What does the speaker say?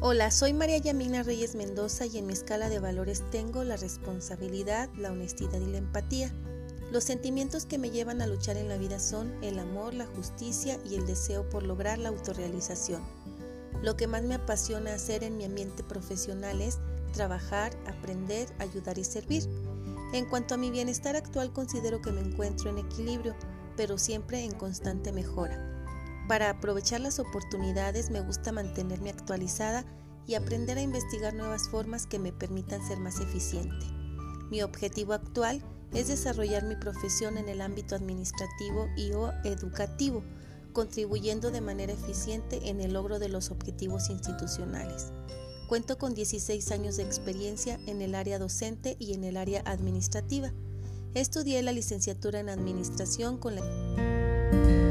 Hola, soy María Yamina Reyes Mendoza y en mi escala de valores tengo la responsabilidad, la honestidad y la empatía. Los sentimientos que me llevan a luchar en la vida son el amor, la justicia y el deseo por lograr la autorrealización. Lo que más me apasiona hacer en mi ambiente profesional es trabajar, aprender, ayudar y servir. En cuanto a mi bienestar actual considero que me encuentro en equilibrio, pero siempre en constante mejora. Para aprovechar las oportunidades me gusta mantenerme actualizada y aprender a investigar nuevas formas que me permitan ser más eficiente. Mi objetivo actual es desarrollar mi profesión en el ámbito administrativo y o educativo, contribuyendo de manera eficiente en el logro de los objetivos institucionales. Cuento con 16 años de experiencia en el área docente y en el área administrativa. Estudié la licenciatura en administración con la